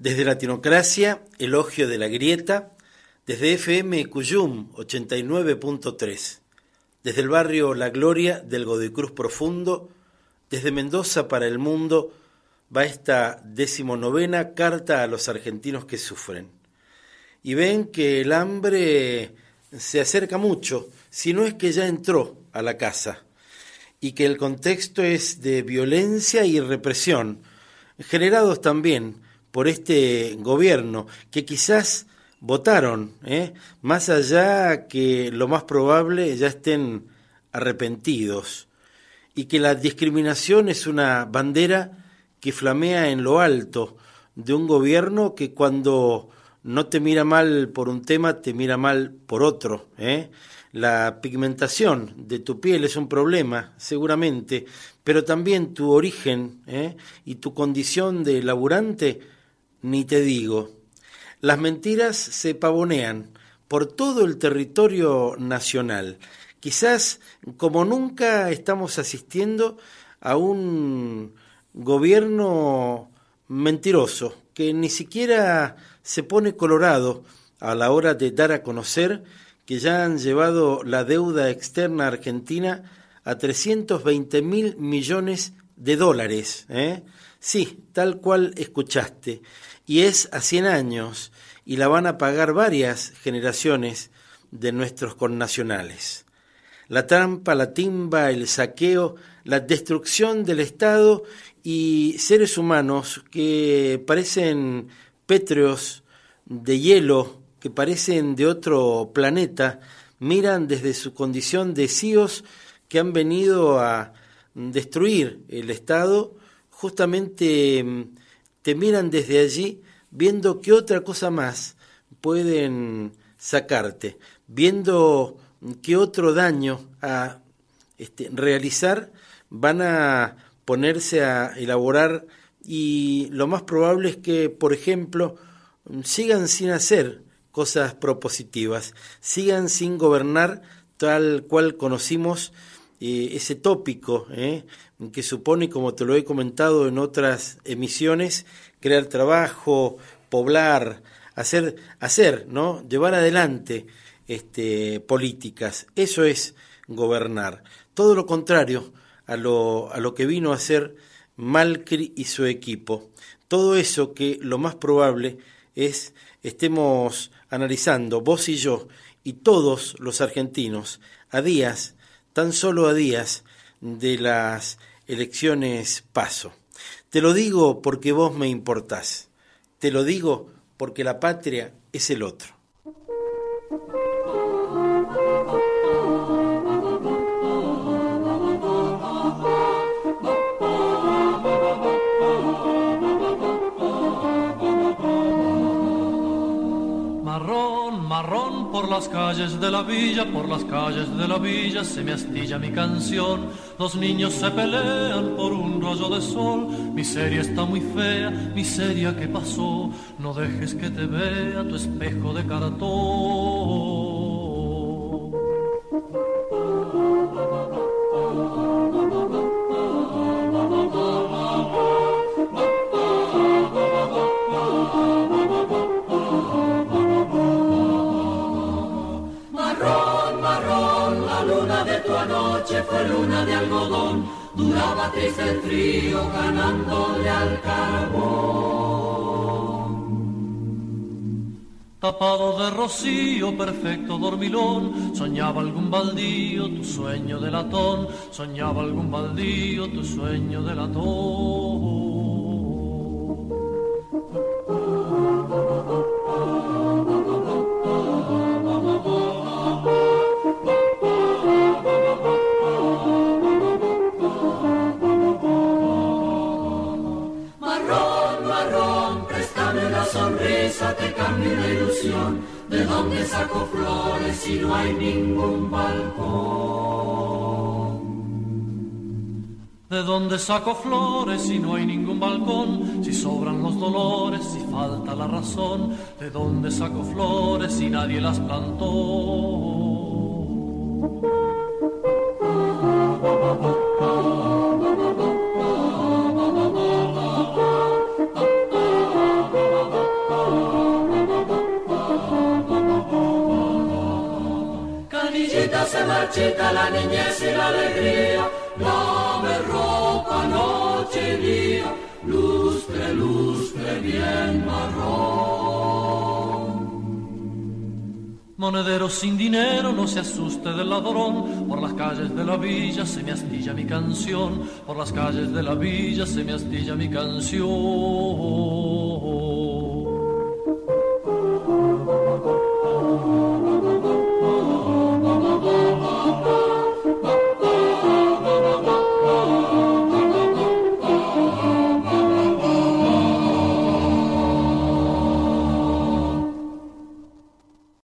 Desde Latinocracia, Elogio de la Grieta, desde FM Cuyum 89.3, desde el barrio La Gloria del Godecruz Profundo, desde Mendoza para el mundo, va esta decimonovena carta a los argentinos que sufren. Y ven que el hambre se acerca mucho, si no es que ya entró a la casa, y que el contexto es de violencia y represión, generados también por este gobierno, que quizás votaron, ¿eh? más allá que lo más probable ya estén arrepentidos, y que la discriminación es una bandera que flamea en lo alto de un gobierno que cuando no te mira mal por un tema, te mira mal por otro. ¿eh? La pigmentación de tu piel es un problema, seguramente, pero también tu origen ¿eh? y tu condición de laburante ni te digo. Las mentiras se pavonean por todo el territorio nacional. Quizás como nunca estamos asistiendo a un gobierno mentiroso que ni siquiera se pone colorado a la hora de dar a conocer que ya han llevado la deuda externa argentina a 320 mil millones de dólares. ¿eh? Sí, tal cual escuchaste y es a 100 años y la van a pagar varias generaciones de nuestros connacionales. La trampa, la timba, el saqueo, la destrucción del Estado y seres humanos que parecen pétreos de hielo, que parecen de otro planeta, miran desde su condición de cíos que han venido a destruir el Estado, justamente te miran desde allí viendo qué otra cosa más pueden sacarte, viendo qué otro daño a este, realizar van a ponerse a elaborar y lo más probable es que, por ejemplo, sigan sin hacer cosas propositivas, sigan sin gobernar tal cual conocimos ese tópico ¿eh? que supone, como te lo he comentado en otras emisiones, crear trabajo, poblar, hacer, hacer, ¿no? Llevar adelante este, políticas. Eso es gobernar. Todo lo contrario a lo, a lo que vino a hacer Malcri y su equipo. Todo eso que lo más probable es estemos analizando vos y yo y todos los argentinos a días tan solo a días de las elecciones paso. Te lo digo porque vos me importás. Te lo digo porque la patria es el otro. Por las calles de la villa, por las calles de la villa se me astilla mi canción. Los niños se pelean por un rayo de sol. Miseria está muy fea, miseria que pasó. No dejes que te vea tu espejo de cartón. Fue luna de algodón, duraba triste el frío ganándole al carbón. Tapado de rocío, perfecto dormilón, soñaba algún baldío, tu sueño de latón, soñaba algún baldío, tu sueño de latón. ¿De dónde saco flores si no hay ningún balcón? ¿De dónde saco flores si no hay ningún balcón? Si sobran los dolores, si falta la razón. ¿De dónde saco flores si nadie las plantó? Marchita la niñez y la alegría, dame ropa noche y día, lustre, lustre bien marrón. Monedero sin dinero, no se asuste del ladrón. Por las calles de la villa se me astilla mi canción. Por las calles de la villa se me astilla mi canción.